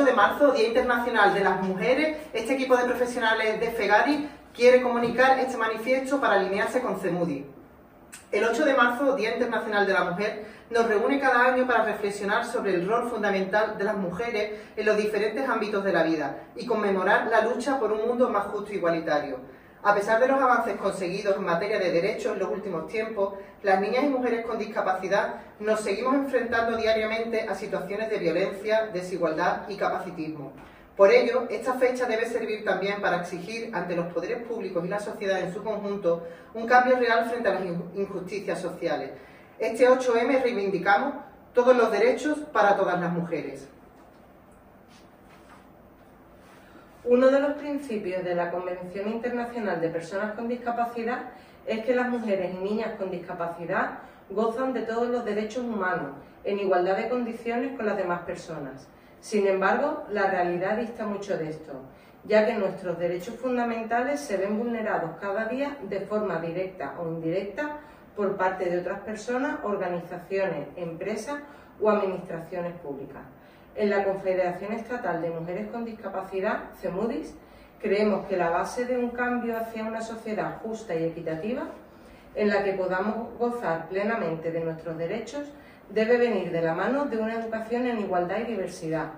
8 de marzo, Día Internacional de las Mujeres, este equipo de profesionales de FEGARI quiere comunicar este manifiesto para alinearse con CEMUDI. El 8 de marzo, Día Internacional de la Mujer, nos reúne cada año para reflexionar sobre el rol fundamental de las mujeres en los diferentes ámbitos de la vida y conmemorar la lucha por un mundo más justo e igualitario. A pesar de los avances conseguidos en materia de derechos en los últimos tiempos, las niñas y mujeres con discapacidad nos seguimos enfrentando diariamente a situaciones de violencia, desigualdad y capacitismo. Por ello, esta fecha debe servir también para exigir ante los poderes públicos y la sociedad en su conjunto un cambio real frente a las injusticias sociales. Este 8M reivindicamos todos los derechos para todas las mujeres. Uno de los principios de la Convención Internacional de Personas con Discapacidad es que las mujeres y niñas con discapacidad gozan de todos los derechos humanos en igualdad de condiciones con las demás personas. Sin embargo, la realidad dista mucho de esto, ya que nuestros derechos fundamentales se ven vulnerados cada día de forma directa o indirecta por parte de otras personas, organizaciones, empresas o administraciones públicas. En la Confederación Estatal de Mujeres con Discapacidad, CEMUDIS, creemos que la base de un cambio hacia una sociedad justa y equitativa, en la que podamos gozar plenamente de nuestros derechos, debe venir de la mano de una educación en igualdad y diversidad.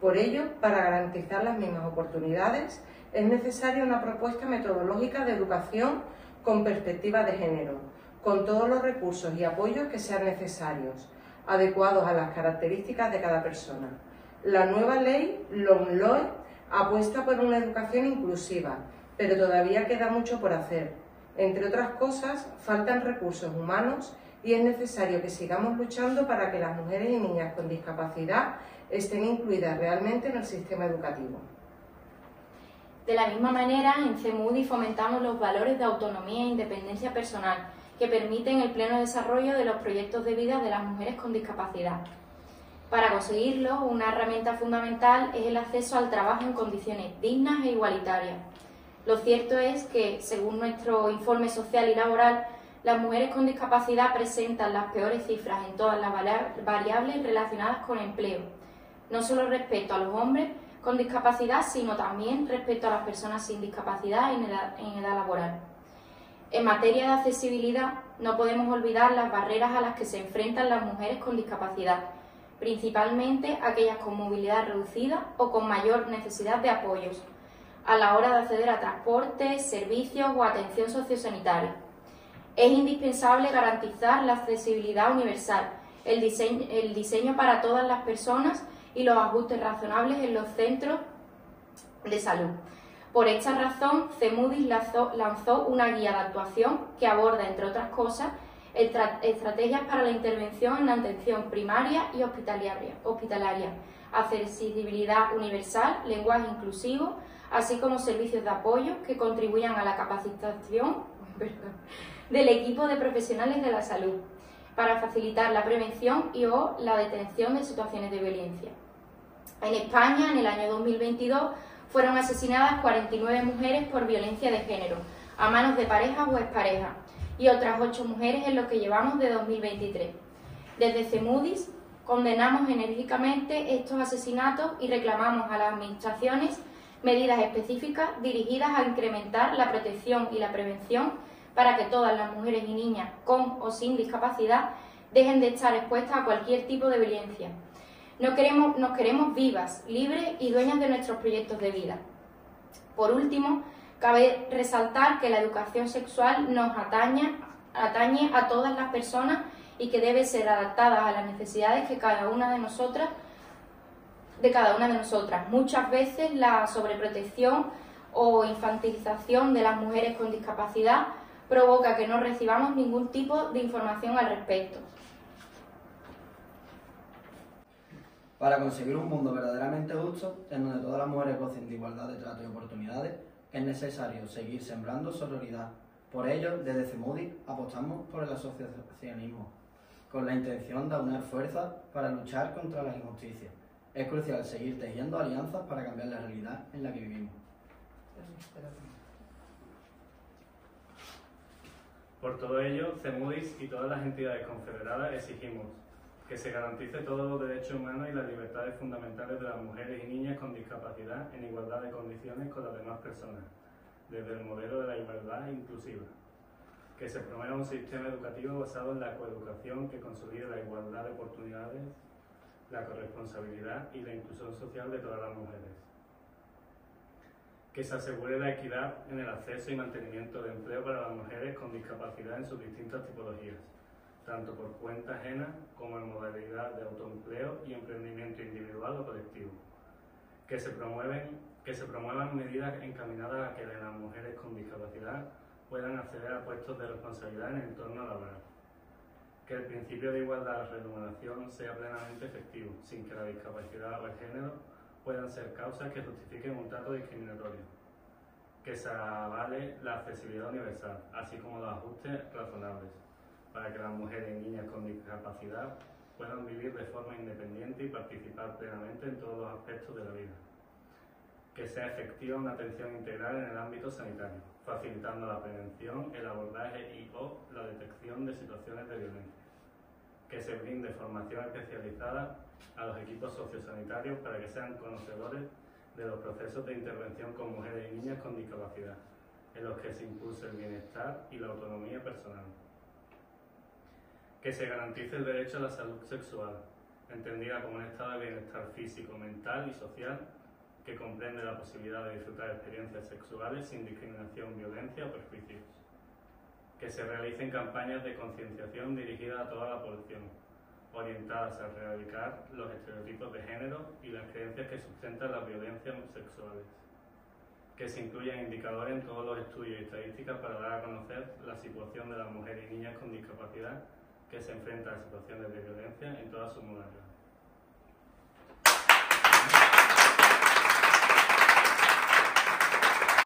Por ello, para garantizar las mismas oportunidades, es necesaria una propuesta metodológica de educación con perspectiva de género, con todos los recursos y apoyos que sean necesarios, adecuados a las características de cada persona. La nueva ley LOMLOE apuesta por una educación inclusiva, pero todavía queda mucho por hacer. Entre otras cosas, faltan recursos humanos y es necesario que sigamos luchando para que las mujeres y niñas con discapacidad estén incluidas realmente en el sistema educativo. De la misma manera, en CEMUDI fomentamos los valores de autonomía e independencia personal que permiten el pleno desarrollo de los proyectos de vida de las mujeres con discapacidad. Para conseguirlo, una herramienta fundamental es el acceso al trabajo en condiciones dignas e igualitarias. Lo cierto es que, según nuestro informe social y laboral, las mujeres con discapacidad presentan las peores cifras en todas las variables relacionadas con empleo, no solo respecto a los hombres con discapacidad, sino también respecto a las personas sin discapacidad en edad, laboral. En materia de accesibilidad, no podemos olvidar las barreras a las que se enfrentan las mujeres con discapacidad, principalmente aquellas con movilidad reducida o con mayor necesidad de apoyos, a la hora de acceder a transporte, servicios o atención sociosanitaria. Es indispensable garantizar la accesibilidad universal, el diseño, el diseño para todas las personas y los ajustes razonables en los centros de salud. Por esta razón, CEMUDIS lanzó una guía de actuación que aborda, entre otras cosas, estrategias para la intervención en atención primaria y hospitalaria, hospitalaria, accesibilidad universal, lenguaje inclusivo, así como servicios de apoyo que contribuyan a la capacitación del equipo de profesionales de la salud para facilitar la prevención y o la detención de situaciones de violencia. En España, en el año 2022, fueron asesinadas 49 mujeres por violencia de género, a manos de parejas o exparejas, y otras 8 mujeres en lo que llevamos de 2023. Desde CEMUDIS condenamos enérgicamente estos asesinatos y reclamamos a las administraciones medidas específicas dirigidas a incrementar la protección y la prevención para que todas las mujeres y niñas con o sin discapacidad dejen de estar expuestas a cualquier tipo de violencia. No queremos, nos queremos vivas, libres y dueñas de nuestros proyectos de vida. Por último, cabe resaltar que la educación sexual nos atañe, atañe a todas las personas y que debe ser adaptada a las necesidades que cada una de nosotras de cada una de nosotras. Muchas veces la sobreprotección o infantilización de las mujeres con discapacidad provoca que no recibamos ningún tipo de información al respecto. Para conseguir un mundo verdaderamente justo, en donde todas las mujeres gocen de igualdad de trato y oportunidades, es necesario seguir sembrando sororidad. Por ello, desde CEMUDI apostamos por el asociacionismo, con la intención de unir fuerzas para luchar contra las injusticias. Es crucial seguir tejiendo alianzas para cambiar la realidad en la que vivimos. Por todo ello, CEMUDIS y todas las entidades confederadas exigimos que se garantice todos los derechos humanos y las libertades fundamentales de las mujeres y niñas con discapacidad en igualdad de condiciones con las demás personas, desde el modelo de la igualdad inclusiva. Que se promueva un sistema educativo basado en la coeducación que consolide la igualdad de oportunidades, la corresponsabilidad y la inclusión social de todas las mujeres. Que se asegure la equidad en el acceso y mantenimiento de empleo para las mujeres con discapacidad en sus distintas tipologías tanto por cuenta ajena como en modalidad de autoempleo y emprendimiento individual o colectivo. Que se, promuevan medidas encaminadas a que las mujeres con discapacidad puedan acceder a puestos de responsabilidad en el entorno laboral. Que el principio de igualdad de remuneración sea plenamente efectivo, sin que la discapacidad o el género puedan ser causas que justifiquen un trato discriminatorio. Que se avale la accesibilidad universal, así como los ajustes razonables para que las mujeres y niñas con discapacidad puedan vivir de forma independiente y participar plenamente en todos los aspectos de la vida. Que sea efectiva una atención integral en el ámbito sanitario, facilitando la prevención, el abordaje y o la detección de situaciones de violencia. Que se brinde formación especializada a los equipos sociosanitarios para que sean conocedores de los procesos de intervención con mujeres y niñas con discapacidad, en los que se impulse el bienestar y la autonomía personal que se garantice el derecho a la salud sexual, entendida como un estado de bienestar físico, mental y social que comprende la posibilidad de disfrutar experiencias sexuales sin discriminación, violencia o perjuicios. Que se realicen campañas de concienciación dirigidas a toda la población, orientadas a erradicar los estereotipos de género y las creencias que sustentan las violencias sexuales. Que se incluyan indicadores en todos los estudios y estadísticas para dar a conocer la situación de las mujeres y niñas con discapacidad que se enfrentan a situaciones de violencia en todas sus modalidades.